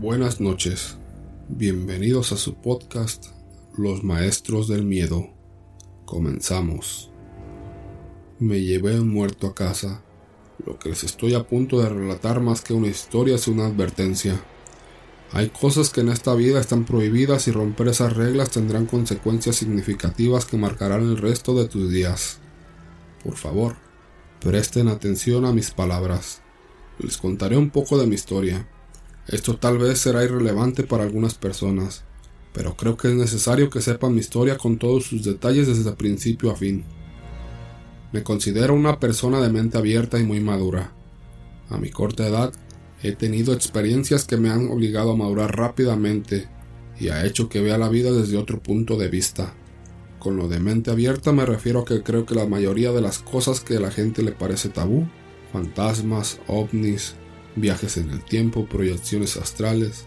Buenas noches, bienvenidos a su podcast Los Maestros del Miedo. Comenzamos. Me llevé un muerto a casa. Lo que les estoy a punto de relatar más que una historia es una advertencia. Hay cosas que en esta vida están prohibidas y romper esas reglas tendrán consecuencias significativas que marcarán el resto de tus días. Por favor, presten atención a mis palabras. Les contaré un poco de mi historia esto tal vez será irrelevante para algunas personas, pero creo que es necesario que sepan mi historia con todos sus detalles desde principio a fin. Me considero una persona de mente abierta y muy madura. A mi corta edad, he tenido experiencias que me han obligado a madurar rápidamente y ha hecho que vea la vida desde otro punto de vista. Con lo de mente abierta me refiero a que creo que la mayoría de las cosas que a la gente le parece tabú, fantasmas, ovnis, viajes en el tiempo, proyecciones astrales,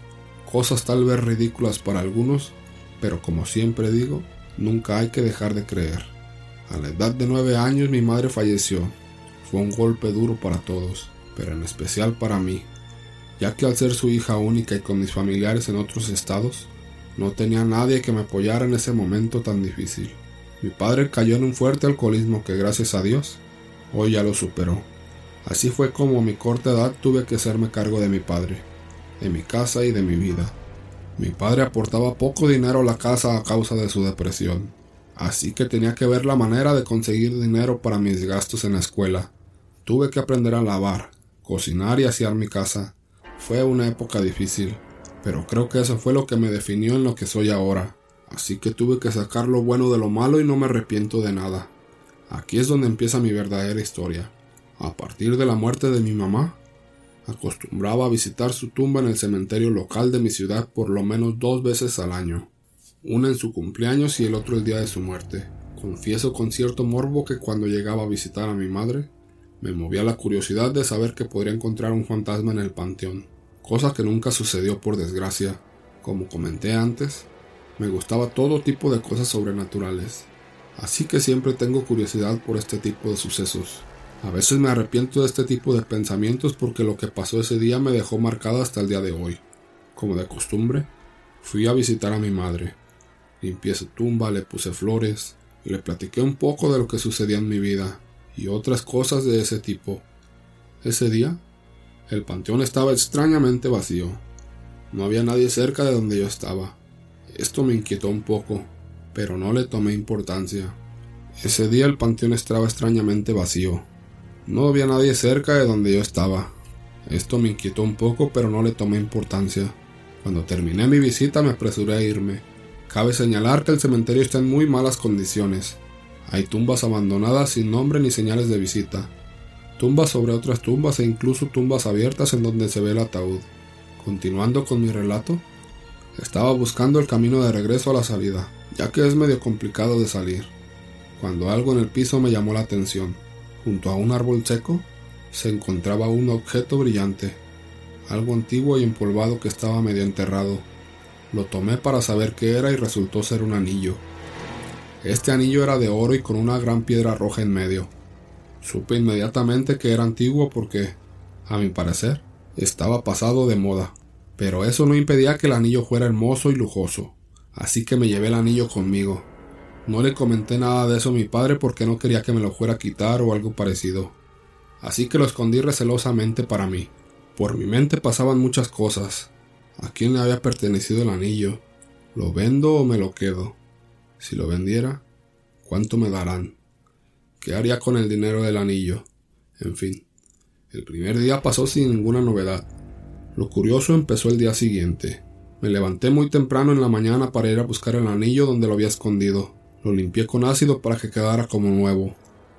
cosas tal vez ridículas para algunos, pero como siempre digo, nunca hay que dejar de creer. A la edad de nueve años mi madre falleció. Fue un golpe duro para todos, pero en especial para mí, ya que al ser su hija única y con mis familiares en otros estados, no tenía nadie que me apoyara en ese momento tan difícil. Mi padre cayó en un fuerte alcoholismo que gracias a Dios hoy ya lo superó. Así fue como a mi corta edad tuve que hacerme cargo de mi padre, de mi casa y de mi vida. Mi padre aportaba poco dinero a la casa a causa de su depresión, así que tenía que ver la manera de conseguir dinero para mis gastos en la escuela. Tuve que aprender a lavar, cocinar y asear mi casa. Fue una época difícil, pero creo que eso fue lo que me definió en lo que soy ahora. Así que tuve que sacar lo bueno de lo malo y no me arrepiento de nada. Aquí es donde empieza mi verdadera historia. A partir de la muerte de mi mamá, acostumbraba a visitar su tumba en el cementerio local de mi ciudad por lo menos dos veces al año, una en su cumpleaños y el otro el día de su muerte. Confieso con cierto morbo que cuando llegaba a visitar a mi madre, me movía la curiosidad de saber que podría encontrar un fantasma en el panteón, cosa que nunca sucedió por desgracia. Como comenté antes, me gustaba todo tipo de cosas sobrenaturales, así que siempre tengo curiosidad por este tipo de sucesos. A veces me arrepiento de este tipo de pensamientos porque lo que pasó ese día me dejó marcado hasta el día de hoy. Como de costumbre, fui a visitar a mi madre. Limpié su tumba, le puse flores, le platiqué un poco de lo que sucedía en mi vida y otras cosas de ese tipo. Ese día, el panteón estaba extrañamente vacío. No había nadie cerca de donde yo estaba. Esto me inquietó un poco, pero no le tomé importancia. Ese día el panteón estaba extrañamente vacío. No había nadie cerca de donde yo estaba. Esto me inquietó un poco, pero no le tomé importancia. Cuando terminé mi visita me apresuré a irme. Cabe señalar que el cementerio está en muy malas condiciones. Hay tumbas abandonadas sin nombre ni señales de visita. Tumbas sobre otras tumbas e incluso tumbas abiertas en donde se ve el ataúd. Continuando con mi relato, estaba buscando el camino de regreso a la salida, ya que es medio complicado de salir, cuando algo en el piso me llamó la atención. Junto a un árbol seco se encontraba un objeto brillante, algo antiguo y empolvado que estaba medio enterrado. Lo tomé para saber qué era y resultó ser un anillo. Este anillo era de oro y con una gran piedra roja en medio. Supe inmediatamente que era antiguo porque, a mi parecer, estaba pasado de moda. Pero eso no impedía que el anillo fuera hermoso y lujoso, así que me llevé el anillo conmigo. No le comenté nada de eso a mi padre porque no quería que me lo fuera a quitar o algo parecido. Así que lo escondí recelosamente para mí. Por mi mente pasaban muchas cosas. ¿A quién le había pertenecido el anillo? ¿Lo vendo o me lo quedo? Si lo vendiera, ¿cuánto me darán? ¿Qué haría con el dinero del anillo? En fin, el primer día pasó sin ninguna novedad. Lo curioso empezó el día siguiente. Me levanté muy temprano en la mañana para ir a buscar el anillo donde lo había escondido. Lo limpié con ácido para que quedara como nuevo,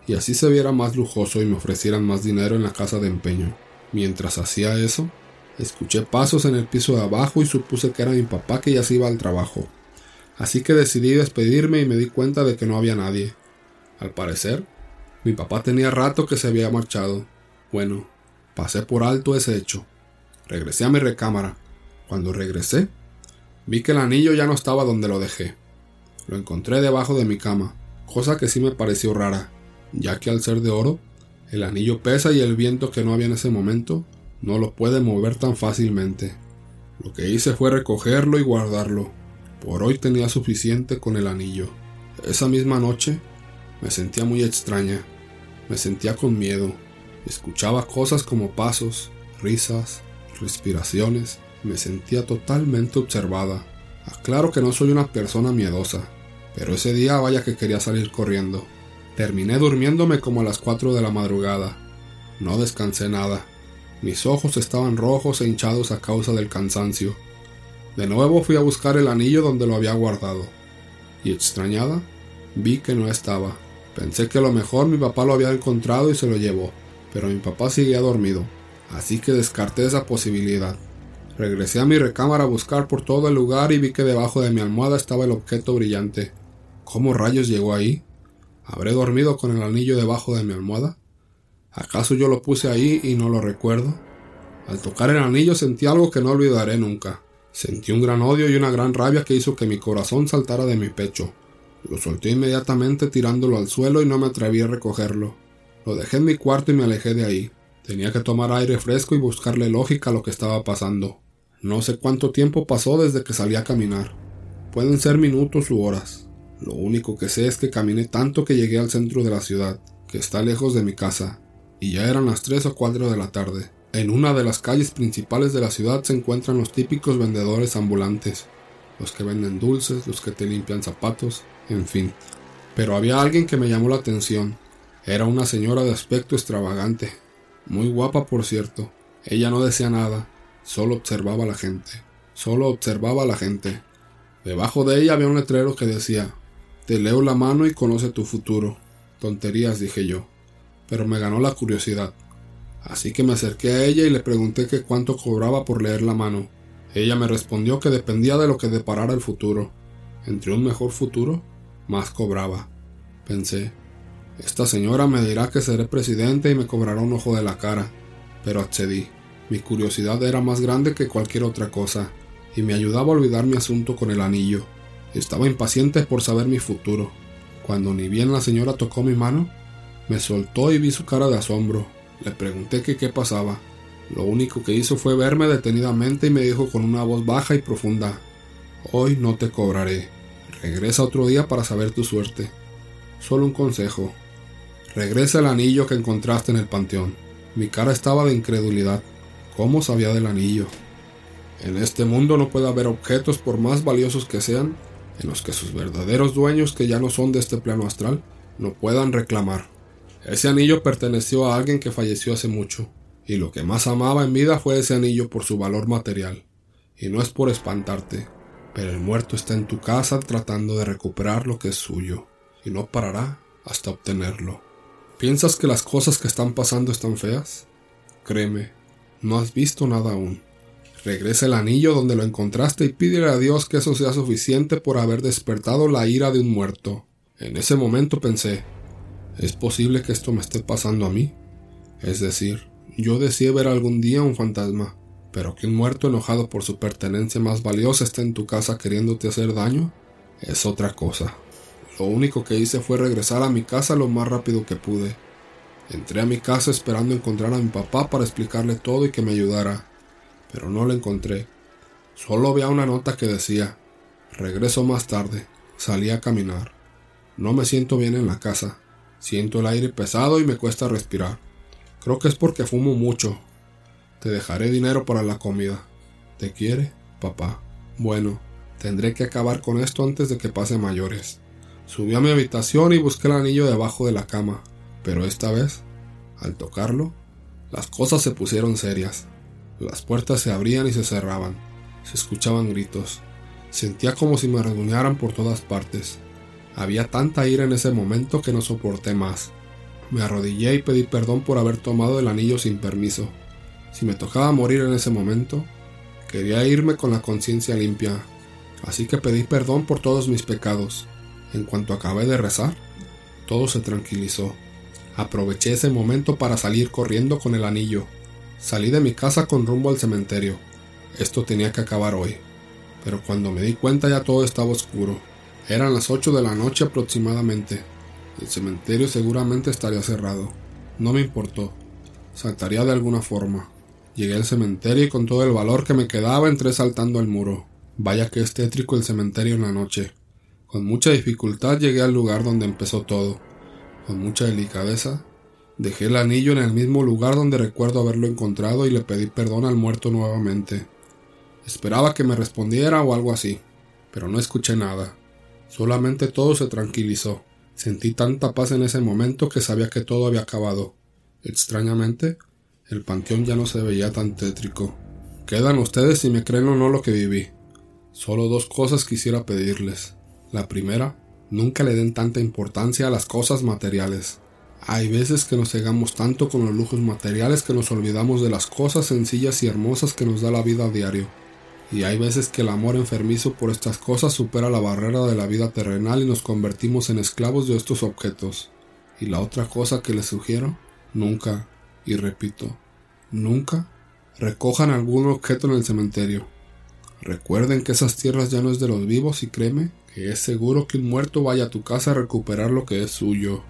y así se viera más lujoso y me ofrecieran más dinero en la casa de empeño. Mientras hacía eso, escuché pasos en el piso de abajo y supuse que era mi papá que ya se iba al trabajo. Así que decidí despedirme y me di cuenta de que no había nadie. Al parecer, mi papá tenía rato que se había marchado. Bueno, pasé por alto ese hecho. Regresé a mi recámara. Cuando regresé, vi que el anillo ya no estaba donde lo dejé. Lo encontré debajo de mi cama, cosa que sí me pareció rara, ya que al ser de oro, el anillo pesa y el viento que no había en ese momento no lo puede mover tan fácilmente. Lo que hice fue recogerlo y guardarlo. Por hoy tenía suficiente con el anillo. Esa misma noche me sentía muy extraña. Me sentía con miedo. Escuchaba cosas como pasos, risas, respiraciones. Me sentía totalmente observada. Aclaro que no soy una persona miedosa, pero ese día vaya que quería salir corriendo. Terminé durmiéndome como a las 4 de la madrugada. No descansé nada. Mis ojos estaban rojos e hinchados a causa del cansancio. De nuevo fui a buscar el anillo donde lo había guardado. Y extrañada, vi que no estaba. Pensé que a lo mejor mi papá lo había encontrado y se lo llevó, pero mi papá seguía dormido, así que descarté esa posibilidad. Regresé a mi recámara a buscar por todo el lugar y vi que debajo de mi almohada estaba el objeto brillante. ¿Cómo rayos llegó ahí? ¿Habré dormido con el anillo debajo de mi almohada? ¿Acaso yo lo puse ahí y no lo recuerdo? Al tocar el anillo sentí algo que no olvidaré nunca. Sentí un gran odio y una gran rabia que hizo que mi corazón saltara de mi pecho. Lo solté inmediatamente tirándolo al suelo y no me atreví a recogerlo. Lo dejé en mi cuarto y me alejé de ahí. Tenía que tomar aire fresco y buscarle lógica a lo que estaba pasando. No sé cuánto tiempo pasó desde que salí a caminar. Pueden ser minutos u horas. Lo único que sé es que caminé tanto que llegué al centro de la ciudad, que está lejos de mi casa, y ya eran las 3 o 4 de la tarde. En una de las calles principales de la ciudad se encuentran los típicos vendedores ambulantes, los que venden dulces, los que te limpian zapatos, en fin. Pero había alguien que me llamó la atención. Era una señora de aspecto extravagante, muy guapa por cierto. Ella no decía nada, solo observaba a la gente, solo observaba a la gente. Debajo de ella había un letrero que decía te leo la mano y conoce tu futuro. Tonterías, dije yo, pero me ganó la curiosidad. Así que me acerqué a ella y le pregunté que cuánto cobraba por leer la mano. Ella me respondió que dependía de lo que deparara el futuro. Entre un mejor futuro, más cobraba. Pensé, esta señora me dirá que seré presidente y me cobrará un ojo de la cara. Pero accedí. Mi curiosidad era más grande que cualquier otra cosa, y me ayudaba a olvidar mi asunto con el anillo. Estaba impaciente por saber mi futuro. Cuando ni bien la señora tocó mi mano, me soltó y vi su cara de asombro. Le pregunté qué pasaba. Lo único que hizo fue verme detenidamente y me dijo con una voz baja y profunda, Hoy no te cobraré. Regresa otro día para saber tu suerte. Solo un consejo. Regresa el anillo que encontraste en el panteón. Mi cara estaba de incredulidad. ¿Cómo sabía del anillo? En este mundo no puede haber objetos por más valiosos que sean en los que sus verdaderos dueños, que ya no son de este plano astral, no puedan reclamar. Ese anillo perteneció a alguien que falleció hace mucho, y lo que más amaba en vida fue ese anillo por su valor material. Y no es por espantarte, pero el muerto está en tu casa tratando de recuperar lo que es suyo, y no parará hasta obtenerlo. ¿Piensas que las cosas que están pasando están feas? Créeme, no has visto nada aún. Regresa el anillo donde lo encontraste y pídele a Dios que eso sea suficiente por haber despertado la ira de un muerto. En ese momento pensé, ¿es posible que esto me esté pasando a mí? Es decir, yo deseé ver algún día un fantasma, pero que un muerto enojado por su pertenencia más valiosa esté en tu casa queriéndote hacer daño, es otra cosa. Lo único que hice fue regresar a mi casa lo más rápido que pude. Entré a mi casa esperando encontrar a mi papá para explicarle todo y que me ayudara pero no lo encontré. Solo había una nota que decía, regreso más tarde, salí a caminar. No me siento bien en la casa, siento el aire pesado y me cuesta respirar. Creo que es porque fumo mucho. Te dejaré dinero para la comida. ¿Te quiere, papá? Bueno, tendré que acabar con esto antes de que pase mayores. Subí a mi habitación y busqué el anillo debajo de la cama, pero esta vez, al tocarlo, las cosas se pusieron serias. Las puertas se abrían y se cerraban. Se escuchaban gritos. Sentía como si me reduñaran por todas partes. Había tanta ira en ese momento que no soporté más. Me arrodillé y pedí perdón por haber tomado el anillo sin permiso. Si me tocaba morir en ese momento, quería irme con la conciencia limpia. Así que pedí perdón por todos mis pecados. En cuanto acabé de rezar, todo se tranquilizó. Aproveché ese momento para salir corriendo con el anillo. Salí de mi casa con rumbo al cementerio. Esto tenía que acabar hoy. Pero cuando me di cuenta ya todo estaba oscuro. Eran las ocho de la noche aproximadamente. El cementerio seguramente estaría cerrado. No me importó. Saltaría de alguna forma. Llegué al cementerio y con todo el valor que me quedaba entré saltando al muro. Vaya que es tétrico el cementerio en la noche. Con mucha dificultad llegué al lugar donde empezó todo. Con mucha delicadeza, dejé el anillo en el mismo lugar donde recuerdo haberlo encontrado y le pedí perdón al muerto nuevamente. Esperaba que me respondiera o algo así, pero no escuché nada. Solamente todo se tranquilizó. Sentí tanta paz en ese momento que sabía que todo había acabado. Extrañamente, el panteón ya no se veía tan tétrico. Quedan ustedes si me creen o no lo que viví. Solo dos cosas quisiera pedirles. La primera, nunca le den tanta importancia a las cosas materiales. Hay veces que nos cegamos tanto con los lujos materiales que nos olvidamos de las cosas sencillas y hermosas que nos da la vida a diario. Y hay veces que el amor enfermizo por estas cosas supera la barrera de la vida terrenal y nos convertimos en esclavos de estos objetos. Y la otra cosa que les sugiero, nunca, y repito, nunca, recojan algún objeto en el cementerio. Recuerden que esas tierras ya no es de los vivos y créeme que es seguro que un muerto vaya a tu casa a recuperar lo que es suyo.